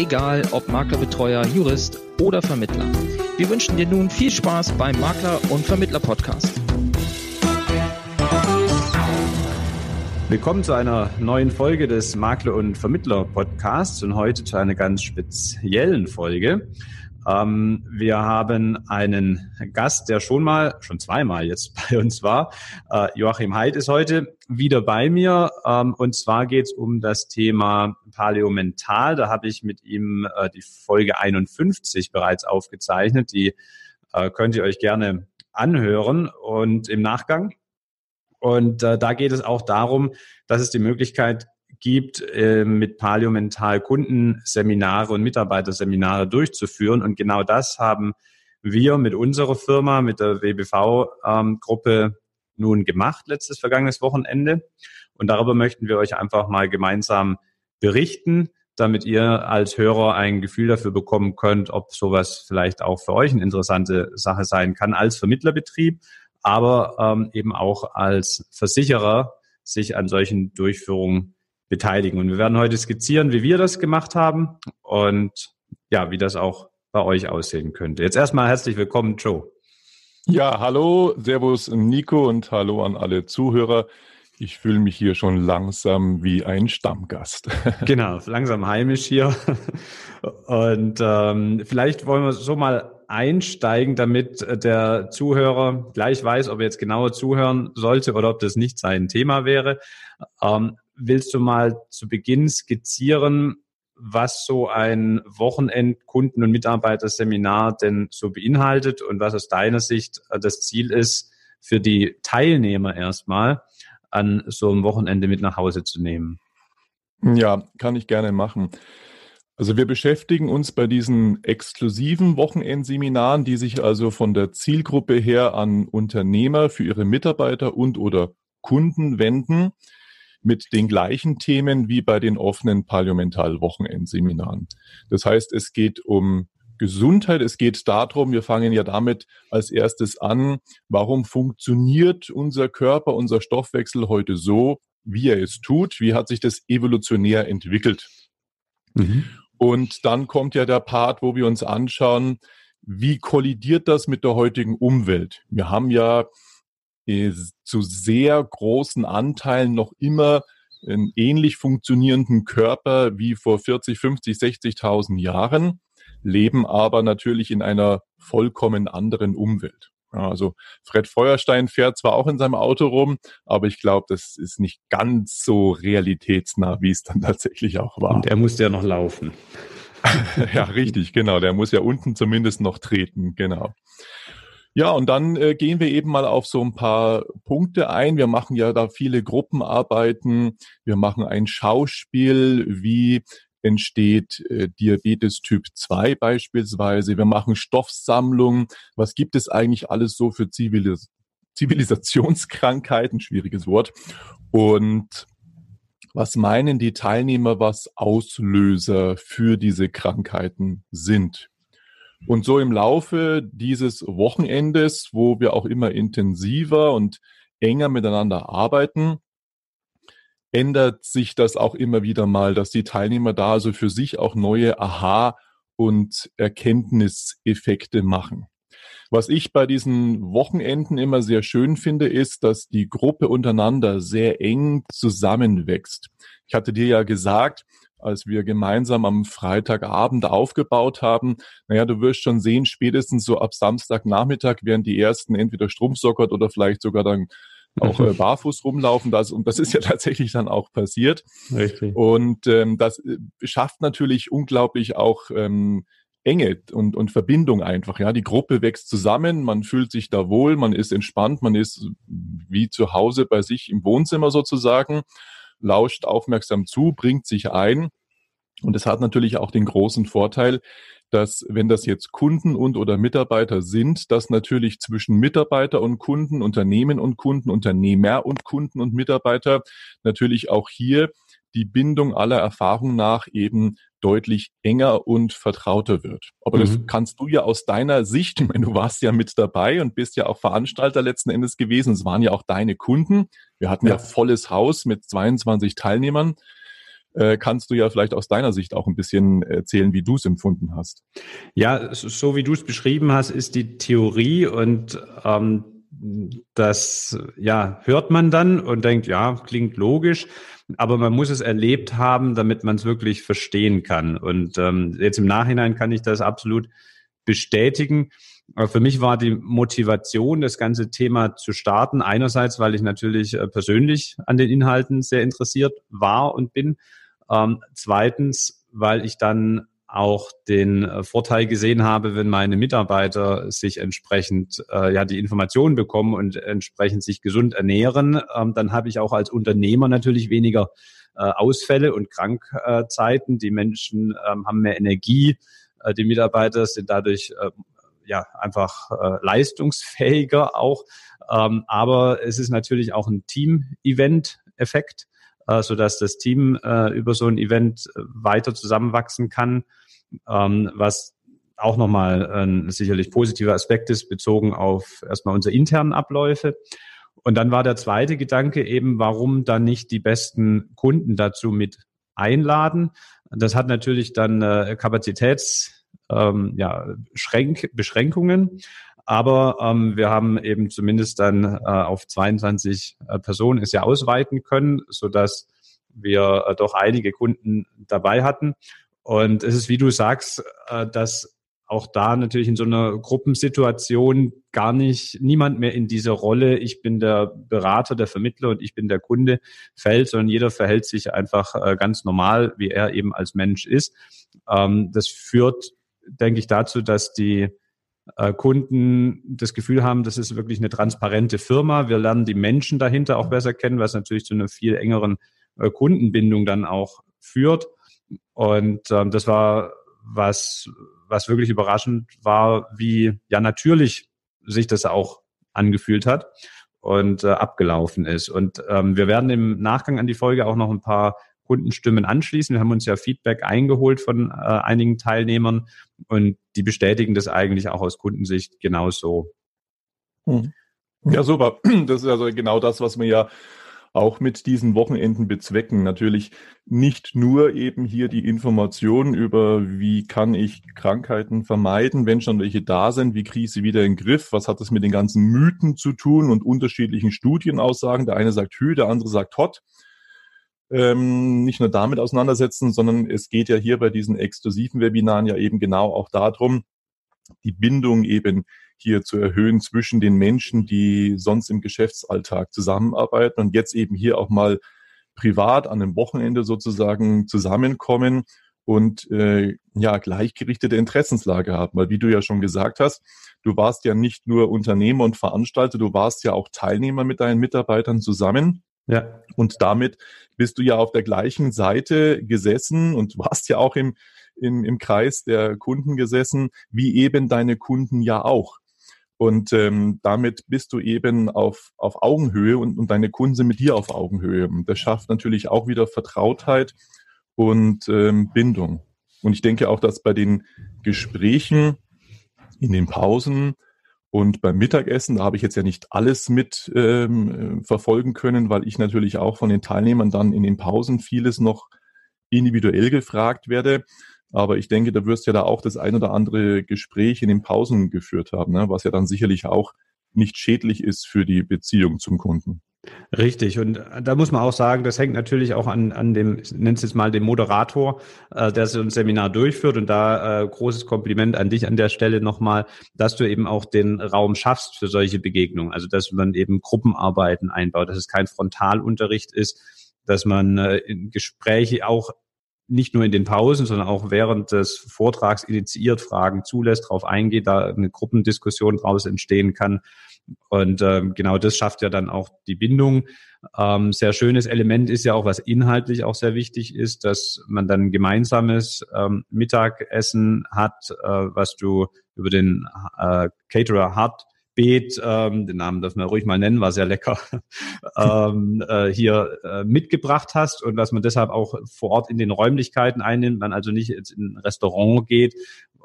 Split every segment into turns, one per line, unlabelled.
egal ob Maklerbetreuer, Jurist oder Vermittler. Wir wünschen dir nun viel Spaß beim Makler- und Vermittler-Podcast.
Willkommen zu einer neuen Folge des Makler- und Vermittler-Podcasts und heute zu einer ganz speziellen Folge. Ähm, wir haben einen Gast, der schon mal, schon zweimal jetzt bei uns war. Äh, Joachim Heid ist heute wieder bei mir. Ähm, und zwar geht es um das Thema Paläomental. Da habe ich mit ihm äh, die Folge 51 bereits aufgezeichnet. Die äh, könnt ihr euch gerne anhören und im Nachgang. Und äh, da geht es auch darum, dass es die Möglichkeit gibt, äh, mit Paliomental Kundenseminare und Mitarbeiterseminare durchzuführen. Und genau das haben wir mit unserer Firma, mit der WBV-Gruppe ähm, nun gemacht, letztes vergangenes Wochenende. Und darüber möchten wir euch einfach mal gemeinsam berichten, damit ihr als Hörer ein Gefühl dafür bekommen könnt, ob sowas vielleicht auch für euch eine interessante Sache sein kann als Vermittlerbetrieb, aber ähm, eben auch als Versicherer sich an solchen Durchführungen beteiligen. Und wir werden heute skizzieren, wie wir das gemacht haben und ja, wie das auch bei euch aussehen könnte. Jetzt erstmal herzlich willkommen, Joe.
Ja, hallo, Servus Nico und hallo an alle Zuhörer. Ich fühle mich hier schon langsam wie ein Stammgast.
genau, langsam heimisch hier. Und ähm, vielleicht wollen wir so mal einsteigen, damit der Zuhörer gleich weiß, ob er jetzt genauer zuhören sollte oder ob das nicht sein Thema wäre. Ähm, willst du mal zu Beginn skizzieren, was so ein Wochenend Kunden- und Mitarbeiterseminar denn so beinhaltet und was aus deiner Sicht äh, das Ziel ist, für die Teilnehmer erstmal an so einem Wochenende mit nach Hause zu nehmen?
Ja, kann ich gerne machen. Also wir beschäftigen uns bei diesen exklusiven Wochenendseminaren, die sich also von der Zielgruppe her an Unternehmer für ihre Mitarbeiter und oder Kunden wenden mit den gleichen Themen wie bei den offenen Parlamental-Wochenendseminaren. Das heißt, es geht um Gesundheit. Es geht darum, wir fangen ja damit als erstes an, warum funktioniert unser Körper, unser Stoffwechsel heute so, wie er es tut? Wie hat sich das evolutionär entwickelt? Mhm. Und dann kommt ja der Part, wo wir uns anschauen, wie kollidiert das mit der heutigen Umwelt? Wir haben ja zu sehr großen Anteilen noch immer einen ähnlich funktionierenden Körper wie vor 40, 50, 60.000 Jahren, leben aber natürlich in einer vollkommen anderen Umwelt. Also Fred Feuerstein fährt zwar auch in seinem Auto rum, aber ich glaube, das ist nicht ganz so realitätsnah, wie es dann tatsächlich auch war.
Und er musste ja noch laufen.
ja, richtig, genau. Der muss ja unten zumindest noch treten, genau. Ja, und dann äh, gehen wir eben mal auf so ein paar Punkte ein. Wir machen ja da viele Gruppenarbeiten. Wir machen ein Schauspiel, wie entsteht äh, Diabetes Typ 2 beispielsweise. Wir machen Stoffsammlung. Was gibt es eigentlich alles so für Zivilis Zivilisationskrankheiten? Schwieriges Wort. Und was meinen die Teilnehmer, was Auslöser für diese Krankheiten sind? Und so im Laufe dieses Wochenendes, wo wir auch immer intensiver und enger miteinander arbeiten, ändert sich das auch immer wieder mal, dass die Teilnehmer da also für sich auch neue Aha- und Erkenntniseffekte machen. Was ich bei diesen Wochenenden immer sehr schön finde, ist, dass die Gruppe untereinander sehr eng zusammenwächst. Ich hatte dir ja gesagt, als wir gemeinsam am Freitagabend aufgebaut haben, naja, du wirst schon sehen, spätestens so ab Samstagnachmittag werden die ersten entweder strumpfsockert oder vielleicht sogar dann auch äh, barfuß rumlaufen. Das, und das ist ja tatsächlich dann auch passiert. Richtig. Und ähm, das äh, schafft natürlich unglaublich auch ähm, Enge und, und Verbindung einfach. Ja, die Gruppe wächst zusammen, man fühlt sich da wohl, man ist entspannt, man ist wie zu Hause bei sich im Wohnzimmer sozusagen lauscht aufmerksam zu, bringt sich ein. Und es hat natürlich auch den großen Vorteil, dass wenn das jetzt Kunden und oder Mitarbeiter sind, dass natürlich zwischen Mitarbeiter und Kunden, Unternehmen und Kunden, Unternehmer und Kunden und Mitarbeiter natürlich auch hier die Bindung aller Erfahrung nach eben deutlich enger und vertrauter wird. Aber mhm. das kannst du ja aus deiner Sicht, ich meine, du warst ja mit dabei und bist ja auch Veranstalter letzten Endes gewesen. Es waren ja auch deine Kunden. Wir hatten ja, ja volles Haus mit 22 Teilnehmern. Äh, kannst du ja vielleicht aus deiner Sicht auch ein bisschen erzählen, wie du es empfunden hast.
Ja, so wie du es beschrieben hast, ist die Theorie und ähm, das ja hört man dann und denkt, ja, klingt logisch, aber man muss es erlebt haben, damit man es wirklich verstehen kann. Und ähm, jetzt im Nachhinein kann ich das absolut bestätigen. Aber für mich war die Motivation, das ganze Thema zu starten, einerseits, weil ich natürlich äh, persönlich an den Inhalten sehr interessiert war und bin. Ähm, zweitens, weil ich dann auch den äh, Vorteil gesehen habe, wenn meine Mitarbeiter sich entsprechend äh, ja die Informationen bekommen und entsprechend sich gesund ernähren, ähm, dann habe ich auch als Unternehmer natürlich weniger äh, Ausfälle und Krankzeiten. Die Menschen ähm, haben mehr Energie, äh, die Mitarbeiter sind dadurch äh, ja einfach äh, leistungsfähiger auch. Ähm, aber es ist natürlich auch ein Team-Event-Effekt äh, so dass das Team äh, über so ein Event äh, weiter zusammenwachsen kann, ähm, was auch nochmal ein sicherlich positiver Aspekt ist, bezogen auf erstmal unsere internen Abläufe. Und dann war der zweite Gedanke eben, warum dann nicht die besten Kunden dazu mit einladen. Das hat natürlich dann äh, Kapazitäts, ähm, ja. Aber ähm, wir haben eben zumindest dann äh, auf 22 äh, Personen es ja ausweiten können, so dass wir äh, doch einige Kunden dabei hatten. Und es ist, wie du sagst, äh, dass auch da natürlich in so einer Gruppensituation gar nicht niemand mehr in diese Rolle, ich bin der Berater, der Vermittler und ich bin der Kunde fällt, sondern jeder verhält sich einfach äh, ganz normal, wie er eben als Mensch ist. Ähm, das führt, denke ich, dazu, dass die äh, Kunden das Gefühl haben, das ist wirklich eine transparente Firma. Wir lernen die Menschen dahinter auch besser kennen, was natürlich zu einer viel engeren äh, Kundenbindung dann auch führt. Und ähm, das war was, was wirklich überraschend war, wie ja natürlich sich das auch angefühlt hat und äh, abgelaufen ist. Und ähm, wir werden im Nachgang an die Folge auch noch ein paar Kundenstimmen anschließen. Wir haben uns ja Feedback eingeholt von äh, einigen Teilnehmern und die bestätigen das eigentlich auch aus Kundensicht genauso.
Hm. Ja, super. Das ist also genau das, was wir ja auch mit diesen Wochenenden bezwecken. Natürlich nicht nur eben hier die Information über, wie kann ich Krankheiten vermeiden, wenn schon welche da sind, wie kriege ich sie wieder in den Griff, was hat das mit den ganzen Mythen zu tun und unterschiedlichen Studienaussagen. Der eine sagt Hü, der andere sagt Hot ähm, nicht nur damit auseinandersetzen, sondern es geht ja hier bei diesen exklusiven Webinaren ja eben genau auch darum, die Bindung eben hier zu erhöhen zwischen den Menschen, die sonst im Geschäftsalltag zusammenarbeiten und jetzt eben hier auch mal privat an einem Wochenende sozusagen zusammenkommen und äh, ja gleichgerichtete Interessenslage haben. Weil wie du ja schon gesagt hast, du warst ja nicht nur Unternehmer und Veranstalter, du warst ja auch Teilnehmer mit deinen Mitarbeitern zusammen. Ja. Und damit bist du ja auf der gleichen Seite gesessen und warst ja auch im, im, im Kreis der Kunden gesessen, wie eben deine Kunden ja auch. Und ähm, damit bist du eben auf, auf Augenhöhe und, und deine Kunden sind mit dir auf Augenhöhe. Und das schafft natürlich auch wieder Vertrautheit und ähm, Bindung. Und ich denke auch, dass bei den Gesprächen in den Pausen und beim Mittagessen, da habe ich jetzt ja nicht alles mit ähm, verfolgen können, weil ich natürlich auch von den Teilnehmern dann in den Pausen vieles noch individuell gefragt werde. Aber ich denke, da wirst ja da auch das ein oder andere Gespräch in den Pausen geführt haben, ne? was ja dann sicherlich auch nicht schädlich ist für die Beziehung zum Kunden.
Richtig. Und da muss man auch sagen, das hängt natürlich auch an, an dem, ich nenne es jetzt mal dem Moderator, äh, der so ein Seminar durchführt. Und da äh, großes Kompliment an dich an der Stelle nochmal, dass du eben auch den Raum schaffst für solche Begegnungen. Also dass man eben Gruppenarbeiten einbaut, dass es kein Frontalunterricht ist, dass man äh, in Gespräche auch nicht nur in den Pausen, sondern auch während des Vortrags initiiert, Fragen zulässt, darauf eingeht, da eine Gruppendiskussion daraus entstehen kann. Und ähm, genau das schafft ja dann auch die Bindung. Ähm, sehr schönes Element ist ja auch, was inhaltlich auch sehr wichtig ist, dass man dann gemeinsames ähm, Mittagessen hat, äh, was du über den äh, Caterer hat Beet, ähm, den Namen darf man ruhig mal nennen, war sehr lecker, ähm, äh, hier äh, mitgebracht hast und dass man deshalb auch vor Ort in den Räumlichkeiten einnimmt, man also nicht jetzt in ein Restaurant geht,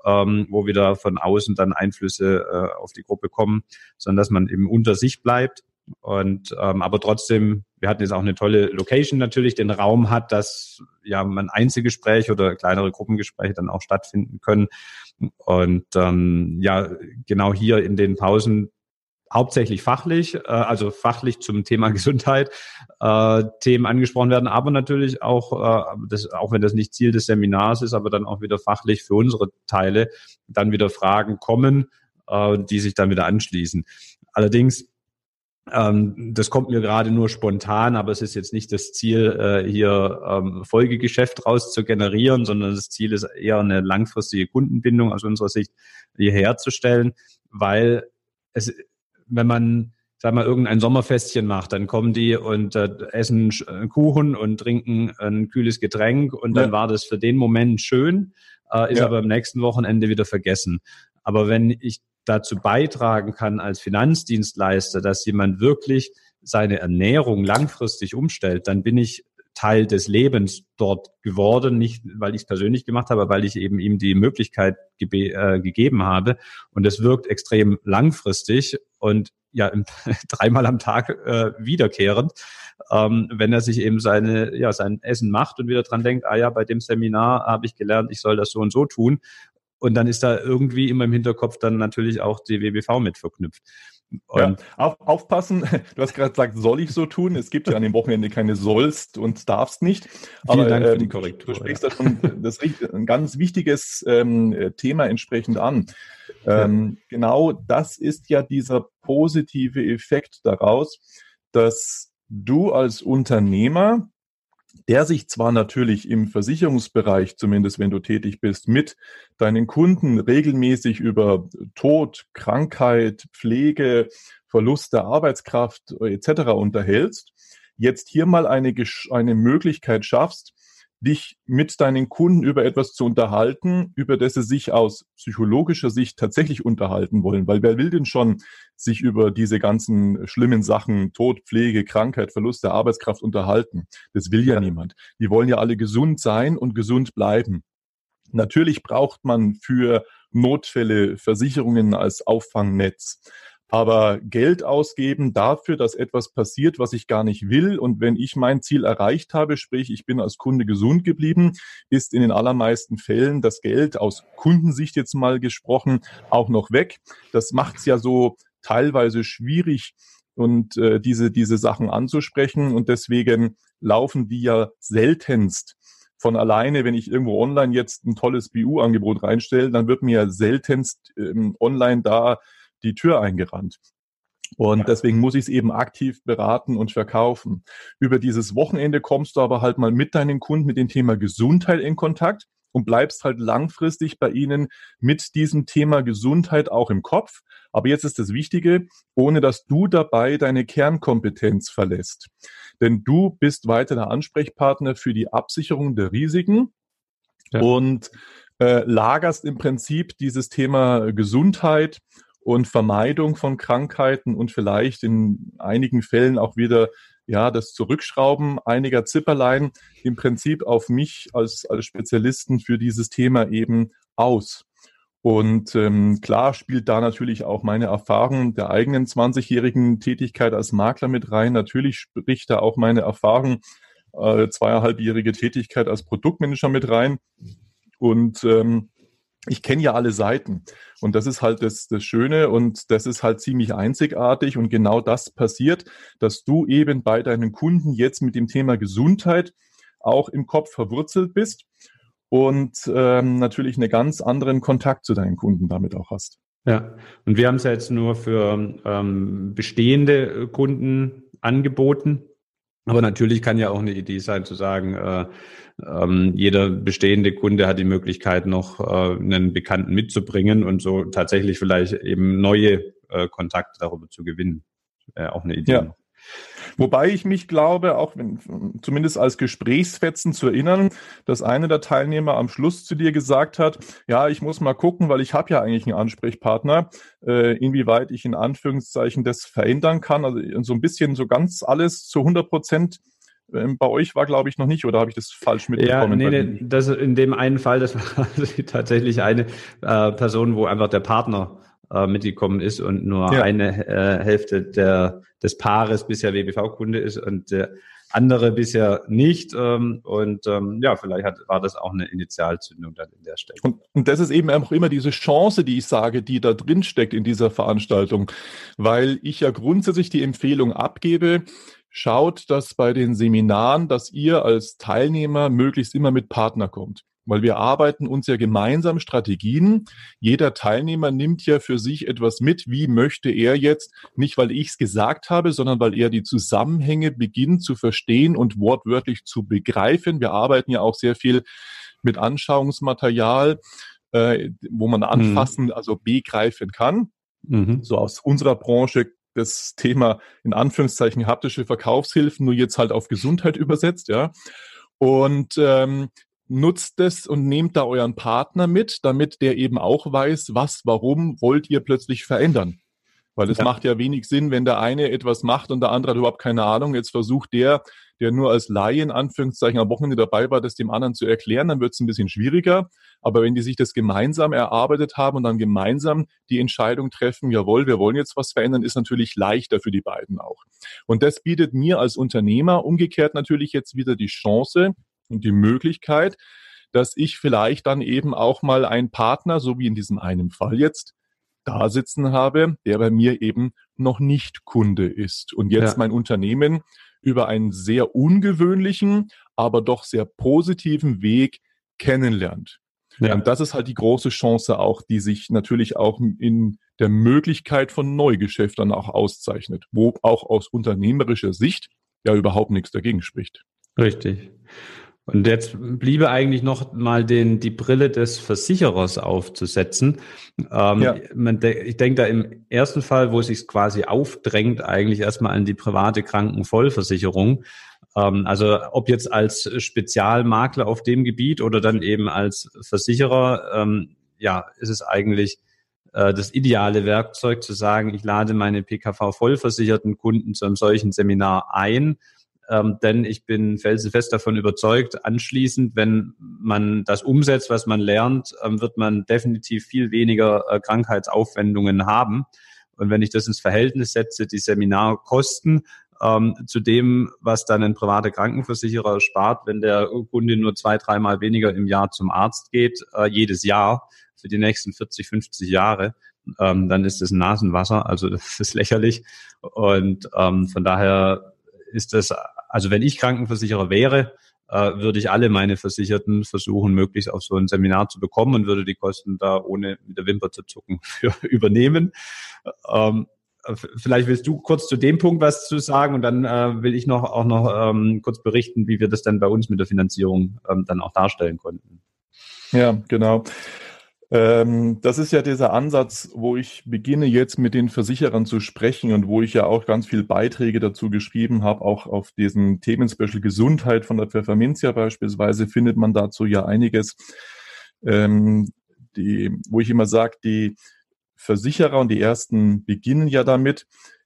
ähm, wo wieder von außen dann Einflüsse äh, auf die Gruppe kommen, sondern dass man eben unter sich bleibt und ähm, aber trotzdem, wir hatten jetzt auch eine tolle Location natürlich, den Raum hat, dass ja man Einzelgespräche oder kleinere Gruppengespräche dann auch stattfinden können. Und ähm, ja, genau hier in den Pausen hauptsächlich fachlich, äh, also fachlich zum Thema Gesundheit äh, Themen angesprochen werden, aber natürlich auch, äh, das, auch wenn das nicht Ziel des Seminars ist, aber dann auch wieder fachlich für unsere Teile dann wieder Fragen kommen, äh, die sich dann wieder anschließen. Allerdings das kommt mir gerade nur spontan, aber es ist jetzt nicht das Ziel, äh, hier ähm, Folgegeschäft raus zu generieren, sondern das Ziel ist eher eine langfristige Kundenbindung aus unserer Sicht hier herzustellen, weil es, wenn man sag mal, irgendein Sommerfestchen macht, dann kommen die und äh, essen einen Kuchen und trinken ein kühles Getränk und dann ja. war das für den Moment schön, äh, ist ja. aber am nächsten Wochenende wieder vergessen. Aber wenn ich dazu beitragen kann als Finanzdienstleister, dass jemand wirklich seine Ernährung langfristig umstellt, dann bin ich Teil des Lebens dort geworden, nicht weil ich es persönlich gemacht habe, weil ich eben ihm die Möglichkeit äh, gegeben habe. Und es wirkt extrem langfristig und ja dreimal am Tag äh, wiederkehrend, ähm, wenn er sich eben seine ja sein Essen macht und wieder dran denkt, ah ja, bei dem Seminar habe ich gelernt, ich soll das so und so tun und dann ist da irgendwie immer im Hinterkopf dann natürlich auch die WBV mit verknüpft.
Ja, auf, aufpassen, du hast gerade gesagt, soll ich so tun? Es gibt ja an dem Wochenende keine sollst und darfst nicht.
Aber, Vielen Dank für die ähm, Korrektur.
Du sprichst ja. da schon das, ein ganz wichtiges ähm, Thema entsprechend an. Ähm, ja. Genau das ist ja dieser positive Effekt daraus, dass du als Unternehmer der sich zwar natürlich im Versicherungsbereich, zumindest wenn du tätig bist, mit deinen Kunden regelmäßig über Tod, Krankheit, Pflege, Verlust der Arbeitskraft etc. unterhältst, jetzt hier mal eine, eine Möglichkeit schaffst, dich mit deinen Kunden über etwas zu unterhalten, über das sie sich aus psychologischer Sicht tatsächlich unterhalten wollen. Weil wer will denn schon sich über diese ganzen schlimmen Sachen, Tod, Pflege, Krankheit, Verlust der Arbeitskraft unterhalten? Das will ja, ja. niemand. Die wollen ja alle gesund sein und gesund bleiben. Natürlich braucht man für Notfälle Versicherungen als Auffangnetz aber Geld ausgeben dafür, dass etwas passiert, was ich gar nicht will. Und wenn ich mein Ziel erreicht habe, sprich, ich bin als Kunde gesund geblieben, ist in den allermeisten Fällen das Geld aus Kundensicht jetzt mal gesprochen auch noch weg. Das macht es ja so teilweise schwierig, und äh, diese, diese Sachen anzusprechen. Und deswegen laufen die ja seltenst von alleine, wenn ich irgendwo online jetzt ein tolles BU-Angebot reinstelle, dann wird mir seltenst ähm, online da die Tür eingerannt. Und ja. deswegen muss ich es eben aktiv beraten und verkaufen. Über dieses Wochenende kommst du aber halt mal mit deinen Kunden mit dem Thema Gesundheit in Kontakt und bleibst halt langfristig bei ihnen mit diesem Thema Gesundheit auch im Kopf. Aber jetzt ist das Wichtige, ohne dass du dabei deine Kernkompetenz verlässt. Denn du bist weiter der Ansprechpartner für die Absicherung der Risiken ja. und äh, lagerst im Prinzip dieses Thema Gesundheit und Vermeidung von Krankheiten und vielleicht in einigen Fällen auch wieder ja das Zurückschrauben einiger Zipperlein im Prinzip auf mich als, als Spezialisten für dieses Thema eben aus. Und ähm, klar spielt da natürlich auch meine Erfahrung der eigenen 20-jährigen Tätigkeit als Makler mit rein. Natürlich spricht da auch meine Erfahrung äh, zweieinhalbjährige Tätigkeit als Produktmanager mit rein. Und ähm, ich kenne ja alle Seiten. Und das ist halt das, das Schöne und das ist halt ziemlich einzigartig. Und genau das passiert, dass du eben bei deinen Kunden jetzt mit dem Thema Gesundheit auch im Kopf verwurzelt bist und ähm, natürlich einen ganz anderen Kontakt zu deinen Kunden damit auch hast.
Ja, und wir haben es ja jetzt nur für ähm, bestehende Kunden angeboten. Aber natürlich kann ja auch eine Idee sein zu sagen, äh, ähm, jeder bestehende Kunde hat die Möglichkeit, noch äh, einen Bekannten mitzubringen und so tatsächlich vielleicht eben neue äh, Kontakte darüber zu gewinnen. Äh, auch eine Idee.
Ja. Wobei ich mich glaube, auch wenn, zumindest als Gesprächsfetzen zu erinnern, dass einer der Teilnehmer am Schluss zu dir gesagt hat, ja, ich muss mal gucken, weil ich habe ja eigentlich einen Ansprechpartner, äh, inwieweit ich in Anführungszeichen das verändern kann. Also so ein bisschen so ganz alles zu 100 Prozent ähm, bei euch war, glaube ich, noch nicht, oder habe ich das falsch mitbekommen?
Ja, nee, nee, das in dem einen Fall, das war tatsächlich eine äh, Person, wo einfach der Partner äh, mitgekommen ist und nur ja. eine äh, Hälfte der, des Paares bisher WBV-Kunde ist und der andere bisher nicht. Ähm, und ähm, ja, vielleicht hat, war das auch eine Initialzündung dann in der Stelle.
Und, und das ist eben auch immer diese Chance, die ich sage, die da drin steckt in dieser Veranstaltung, weil ich ja grundsätzlich die Empfehlung abgebe, schaut, dass bei den Seminaren, dass ihr als Teilnehmer möglichst immer mit Partner kommt weil wir arbeiten uns ja gemeinsam Strategien. Jeder Teilnehmer nimmt ja für sich etwas mit. Wie möchte er jetzt, nicht weil ich es gesagt habe, sondern weil er die Zusammenhänge beginnt zu verstehen und wortwörtlich zu begreifen. Wir arbeiten ja auch sehr viel mit Anschauungsmaterial, äh, wo man anfassen, mhm. also begreifen kann. Mhm. So aus unserer Branche das Thema in Anführungszeichen haptische Verkaufshilfen, nur jetzt halt auf Gesundheit übersetzt, ja. Und ähm, nutzt es und nehmt da euren Partner mit, damit der eben auch weiß, was, warum wollt ihr plötzlich verändern. Weil es ja. macht ja wenig Sinn, wenn der eine etwas macht und der andere hat überhaupt keine Ahnung. Jetzt versucht der, der nur als Laie in Anführungszeichen am Wochenende dabei war, das dem anderen zu erklären, dann wird es ein bisschen schwieriger. Aber wenn die sich das gemeinsam erarbeitet haben und dann gemeinsam die Entscheidung treffen, jawohl, wir wollen jetzt was verändern, ist natürlich leichter für die beiden auch. Und das bietet mir als Unternehmer umgekehrt natürlich jetzt wieder die Chance, die Möglichkeit, dass ich vielleicht dann eben auch mal einen Partner, so wie in diesem einen Fall jetzt, da sitzen habe, der bei mir eben noch nicht Kunde ist und jetzt ja. mein Unternehmen über einen sehr ungewöhnlichen, aber doch sehr positiven Weg kennenlernt. Ja. Und das ist halt die große Chance auch, die sich natürlich auch in der Möglichkeit von Neugeschäften auch auszeichnet, wo auch aus unternehmerischer Sicht ja überhaupt nichts dagegen spricht.
Richtig. Und jetzt bliebe eigentlich noch mal den, die Brille des Versicherers aufzusetzen. Ähm, ja. ich denke da im ersten Fall, wo es sich quasi aufdrängt, eigentlich erstmal an die private Krankenvollversicherung. Ähm, also ob jetzt als Spezialmakler auf dem Gebiet oder dann eben als Versicherer, ähm, ja, ist es eigentlich äh, das ideale Werkzeug zu sagen, ich lade meine PKV-vollversicherten Kunden zu einem solchen Seminar ein ähm, denn ich bin felsenfest davon überzeugt, anschließend, wenn man das umsetzt, was man lernt, ähm, wird man definitiv viel weniger äh, Krankheitsaufwendungen haben. Und wenn ich das ins Verhältnis setze, die Seminarkosten ähm, zu dem, was dann ein privater Krankenversicherer spart, wenn der Kunde nur zwei, dreimal weniger im Jahr zum Arzt geht, äh, jedes Jahr für die nächsten 40, 50 Jahre, ähm, dann ist das Nasenwasser, also das ist lächerlich. Und ähm, von daher ist das also wenn ich Krankenversicherer wäre, äh, würde ich alle meine Versicherten versuchen, möglichst auf so ein Seminar zu bekommen und würde die Kosten da ohne mit der Wimper zu zucken für übernehmen. Ähm, vielleicht willst du kurz zu dem Punkt was zu sagen und dann äh, will ich noch auch noch ähm, kurz berichten, wie wir das dann bei uns mit der Finanzierung ähm, dann auch darstellen konnten.
Ja, genau. Ähm, das ist ja dieser Ansatz, wo ich beginne jetzt mit den Versicherern zu sprechen und wo ich ja auch ganz viel Beiträge dazu geschrieben habe, auch auf diesen Themenspecial Gesundheit von der Pfefferminzia beispielsweise findet man dazu ja einiges, ähm, die, wo ich immer sage, die Versicherer und die ersten beginnen ja damit,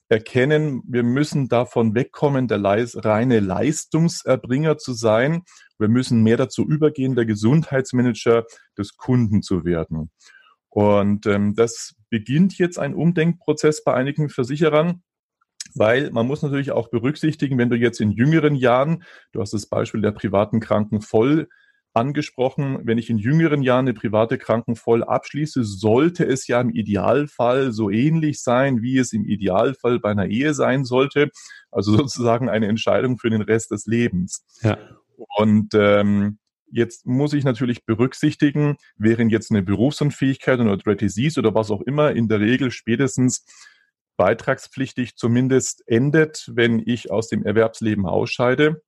erkennen, wir müssen davon wegkommen, der reine Leistungserbringer zu sein wir müssen mehr dazu übergehen, der Gesundheitsmanager des Kunden zu werden. Und ähm, das beginnt jetzt ein Umdenkprozess bei einigen Versicherern. Weil man muss natürlich auch berücksichtigen, wenn du jetzt in jüngeren Jahren, du hast das Beispiel der privaten Kranken voll angesprochen, wenn ich in jüngeren Jahren eine private Kranken voll abschließe, sollte es ja im Idealfall so ähnlich sein, wie es im Idealfall bei einer Ehe sein sollte. Also sozusagen eine Entscheidung für den Rest des Lebens. Ja. Und ähm, Jetzt muss ich natürlich berücksichtigen, während jetzt eine Berufsunfähigkeit oder Dread Disease oder was auch immer in der Regel spätestens beitragspflichtig zumindest endet, wenn ich aus dem Erwerbsleben ausscheide,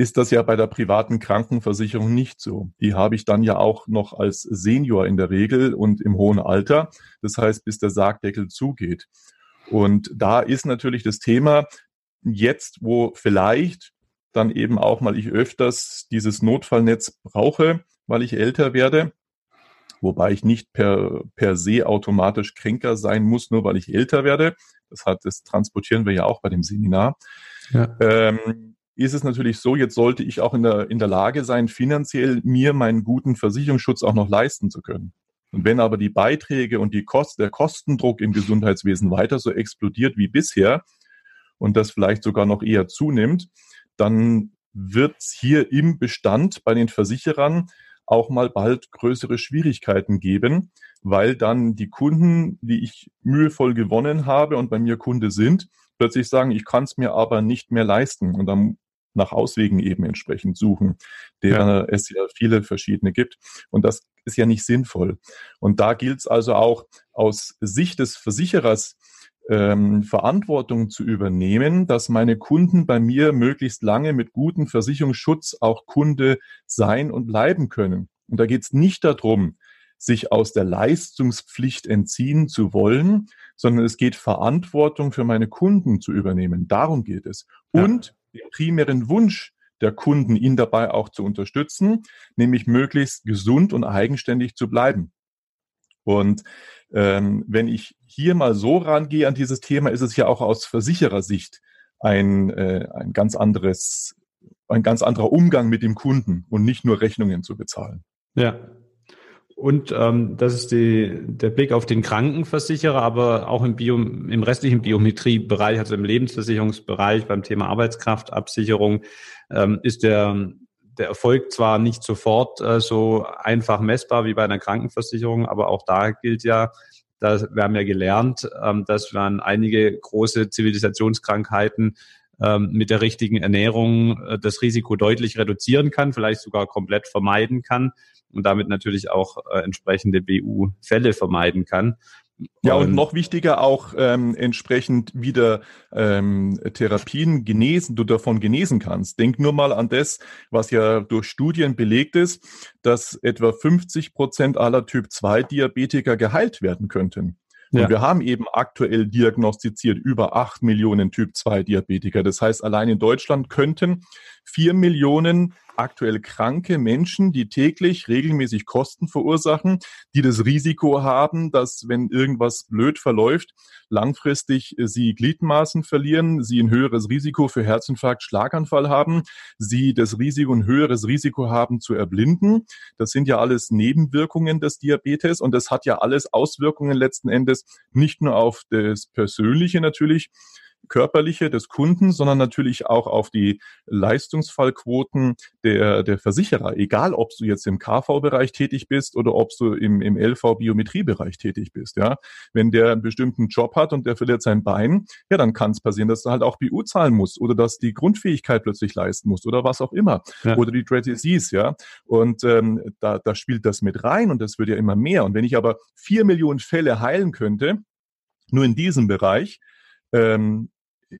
ist das ja bei der privaten Krankenversicherung nicht so. Die habe ich dann ja auch noch als Senior in der Regel und im hohen Alter. Das heißt, bis der Sargdeckel zugeht. Und da ist natürlich das Thema jetzt, wo vielleicht dann eben auch mal ich öfters dieses Notfallnetz brauche, weil ich älter werde, wobei ich nicht per, per se automatisch kränker sein muss, nur weil ich älter werde. Das hat, das transportieren wir ja auch bei dem Seminar. Ja. Ähm, ist es natürlich so, jetzt sollte ich auch in der, in der Lage sein, finanziell mir meinen guten Versicherungsschutz auch noch leisten zu können. Und wenn aber die Beiträge und die Kost, der Kostendruck im Gesundheitswesen weiter so explodiert wie bisher und das vielleicht sogar noch eher zunimmt, dann wird es hier im Bestand bei den Versicherern auch mal bald größere Schwierigkeiten geben, weil dann die Kunden, die ich mühevoll gewonnen habe und bei mir Kunde sind, plötzlich sagen, ich kann es mir aber nicht mehr leisten. Und dann nach Auswegen eben entsprechend suchen, der es ja viele verschiedene gibt. Und das ist ja nicht sinnvoll. Und da gilt es also auch aus Sicht des Versicherers, ähm, Verantwortung zu übernehmen, dass meine Kunden bei mir möglichst lange mit gutem Versicherungsschutz auch Kunde sein und bleiben können. Und da geht es nicht darum, sich aus der Leistungspflicht entziehen zu wollen, sondern es geht Verantwortung für meine Kunden zu übernehmen. Darum geht es. Ja. Den primären Wunsch der Kunden, ihn dabei auch zu unterstützen, nämlich möglichst gesund und eigenständig zu bleiben. Und ähm, wenn ich hier mal so rangehe an dieses Thema, ist es ja auch aus Versicherersicht ein, äh, ein ganz anderes, ein ganz anderer Umgang mit dem Kunden und nicht nur Rechnungen zu bezahlen.
Ja, und ähm, das ist die, der Blick auf den Krankenversicherer, aber auch im, Bio, im restlichen Biometriebereich, also im Lebensversicherungsbereich beim Thema Arbeitskraftabsicherung, ähm, ist der, der Erfolg zwar nicht sofort äh, so einfach messbar wie bei einer Krankenversicherung, aber auch da gilt ja, dass, wir haben ja gelernt, ähm, dass man einige große Zivilisationskrankheiten ähm, mit der richtigen Ernährung äh, das Risiko deutlich reduzieren kann, vielleicht sogar komplett vermeiden kann und damit natürlich auch äh, entsprechende BU-Fälle vermeiden kann.
Ja, und, noch wichtiger auch ähm, entsprechend wieder ähm, Therapien genesen, du davon genesen kannst. Denk nur mal an das, was ja durch Studien belegt ist, dass etwa 50 Prozent aller Typ-2-Diabetiker geheilt werden könnten. Ja. Und wir haben eben aktuell diagnostiziert über acht Millionen Typ-2-Diabetiker. Das heißt, allein in Deutschland könnten vier Millionen aktuell kranke Menschen, die täglich regelmäßig Kosten verursachen, die das Risiko haben, dass wenn irgendwas blöd verläuft, langfristig sie Gliedmaßen verlieren, sie ein höheres Risiko für Herzinfarkt, Schlaganfall haben, sie das Risiko, ein höheres Risiko haben zu erblinden. Das sind ja alles Nebenwirkungen des Diabetes und das hat ja alles Auswirkungen letzten Endes nicht nur auf das Persönliche natürlich, körperliche des Kunden, sondern natürlich auch auf die Leistungsfallquoten der, der Versicherer. Egal, ob du jetzt im KV-Bereich tätig bist oder ob du im, im LV-Biometriebereich tätig bist. Ja, wenn der einen bestimmten Job hat und der verliert sein Bein, ja, dann kann es passieren, dass du halt auch BU zahlen musst oder dass die Grundfähigkeit plötzlich leisten musst oder was auch immer ja. oder die Dread Disease. Ja, und ähm, da, da spielt das mit rein und das wird ja immer mehr. Und wenn ich aber vier Millionen Fälle heilen könnte, nur in diesem Bereich, ähm,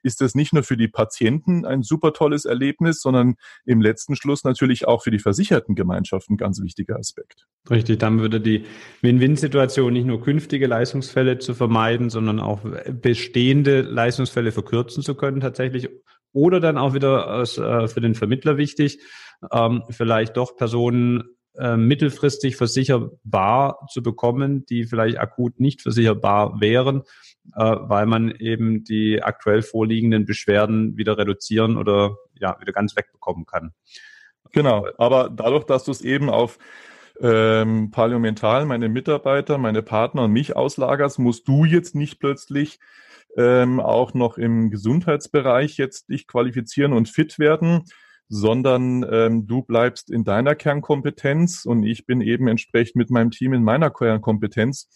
ist das nicht nur für die Patienten ein super tolles Erlebnis, sondern im letzten Schluss natürlich auch für die Versichertengemeinschaft ein ganz wichtiger Aspekt.
Richtig, dann würde die Win-Win-Situation nicht nur künftige Leistungsfälle zu vermeiden, sondern auch bestehende Leistungsfälle verkürzen zu können tatsächlich. Oder dann auch wieder äh, für den Vermittler wichtig, ähm, vielleicht doch Personen äh, mittelfristig versicherbar zu bekommen, die vielleicht akut nicht versicherbar wären, äh, weil man eben die aktuell vorliegenden Beschwerden wieder reduzieren oder ja wieder ganz wegbekommen kann.
Genau, aber dadurch, dass du es eben auf ähm, Parlamental, meine Mitarbeiter, meine Partner und mich auslagerst, musst du jetzt nicht plötzlich ähm, auch noch im Gesundheitsbereich jetzt dich qualifizieren und fit werden, sondern ähm, du bleibst in deiner Kernkompetenz und ich bin eben entsprechend mit meinem Team in meiner Kernkompetenz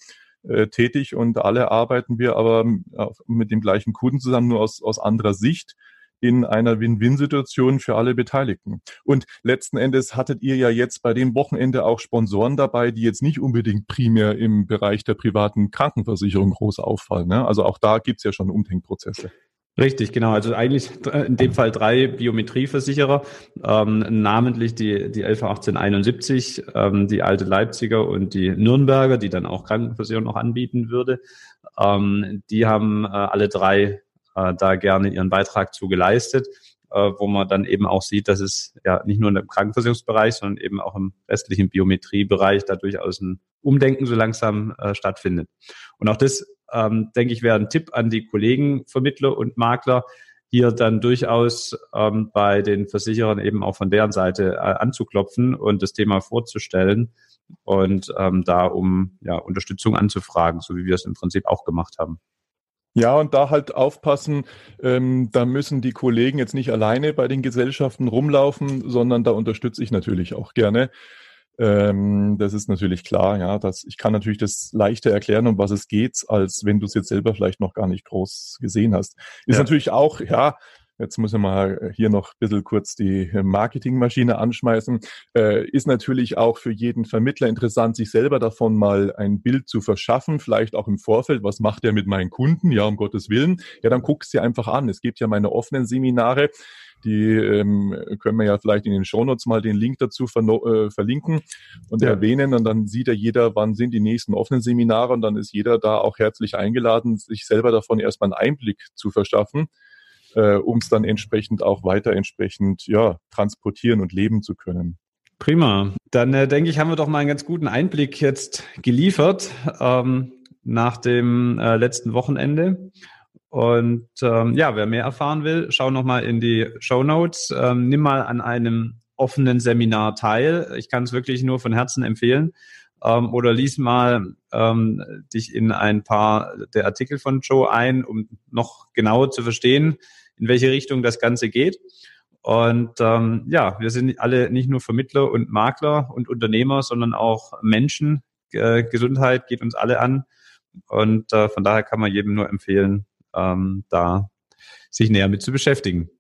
äh, tätig und alle arbeiten wir aber äh, mit dem gleichen Kunden zusammen, nur aus, aus anderer Sicht in einer Win-Win-Situation für alle Beteiligten. Und letzten Endes hattet ihr ja jetzt bei dem Wochenende auch Sponsoren dabei, die jetzt nicht unbedingt primär im Bereich der privaten Krankenversicherung groß auffallen. Ne? Also auch da gibt's ja schon Umdenkprozesse.
Richtig, genau. Also eigentlich in dem Fall drei Biometrieversicherer, ähm, namentlich die, die LV 1871, ähm, die alte Leipziger und die Nürnberger, die dann auch Krankenversicherung noch anbieten würde. Ähm, die haben äh, alle drei äh, da gerne ihren Beitrag zu geleistet, äh, wo man dann eben auch sieht, dass es ja nicht nur im Krankenversicherungsbereich, sondern eben auch im restlichen Biometriebereich da durchaus ein Umdenken so langsam äh, stattfindet. Und auch das ähm, denke ich, wäre ein Tipp an die Kollegen, Vermittler und Makler, hier dann durchaus ähm, bei den Versicherern eben auch von deren Seite äh, anzuklopfen und das Thema vorzustellen und ähm, da um ja, Unterstützung anzufragen, so wie wir es im Prinzip auch gemacht haben.
Ja, und da halt aufpassen, ähm, da müssen die Kollegen jetzt nicht alleine bei den Gesellschaften rumlaufen, sondern da unterstütze ich natürlich auch gerne. Ähm, das ist natürlich klar, ja. Dass ich kann natürlich das leichter erklären, um was es geht, als wenn du es jetzt selber vielleicht noch gar nicht groß gesehen hast. Ist ja. natürlich auch, ja, Jetzt muss ich mal hier noch ein bisschen kurz die Marketingmaschine anschmeißen. Äh, ist natürlich auch für jeden Vermittler interessant, sich selber davon mal ein Bild zu verschaffen, vielleicht auch im Vorfeld. Was macht er mit meinen Kunden? Ja, um Gottes Willen. Ja, dann guckst du einfach an. Es gibt ja meine offenen Seminare. Die ähm, können wir ja vielleicht in den Shownotes mal den Link dazu äh, verlinken und ja. erwähnen. Und dann sieht ja jeder, wann sind die nächsten offenen Seminare. Und dann ist jeder da auch herzlich eingeladen, sich selber davon erstmal einen Einblick zu verschaffen, äh, um es dann entsprechend auch weiter entsprechend ja, transportieren und leben zu können.
Prima. Dann äh, denke ich, haben wir doch mal einen ganz guten Einblick jetzt geliefert ähm, nach dem äh, letzten Wochenende. Und ähm, ja, wer mehr erfahren will, schau nochmal in die Show Notes. Ähm, nimm mal an einem offenen Seminar teil. Ich kann es wirklich nur von Herzen empfehlen. Ähm, oder lies mal ähm, dich in ein paar der Artikel von Joe ein, um noch genauer zu verstehen, in welche Richtung das Ganze geht. Und ähm, ja, wir sind alle nicht nur Vermittler und Makler und Unternehmer, sondern auch Menschen. Äh, Gesundheit geht uns alle an. Und äh, von daher kann man jedem nur empfehlen, ähm, da sich näher mit zu beschäftigen.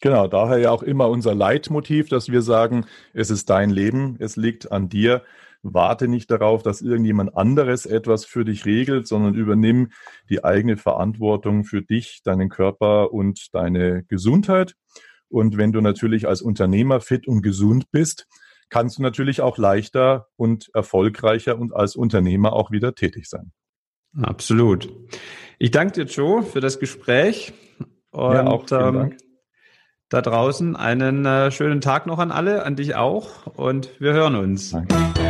Genau, daher ja auch immer unser Leitmotiv, dass wir sagen, es ist dein Leben, es liegt an dir. Warte nicht darauf, dass irgendjemand anderes etwas für dich regelt, sondern übernimm die eigene Verantwortung für dich, deinen Körper und deine Gesundheit. Und wenn du natürlich als Unternehmer fit und gesund bist, kannst du natürlich auch leichter und erfolgreicher und als Unternehmer auch wieder tätig sein.
Absolut. Ich danke dir, Joe, für das Gespräch. Und ja, auch vielen ähm, Dank. da draußen einen äh, schönen Tag noch an alle, an dich auch. Und wir hören uns. Danke.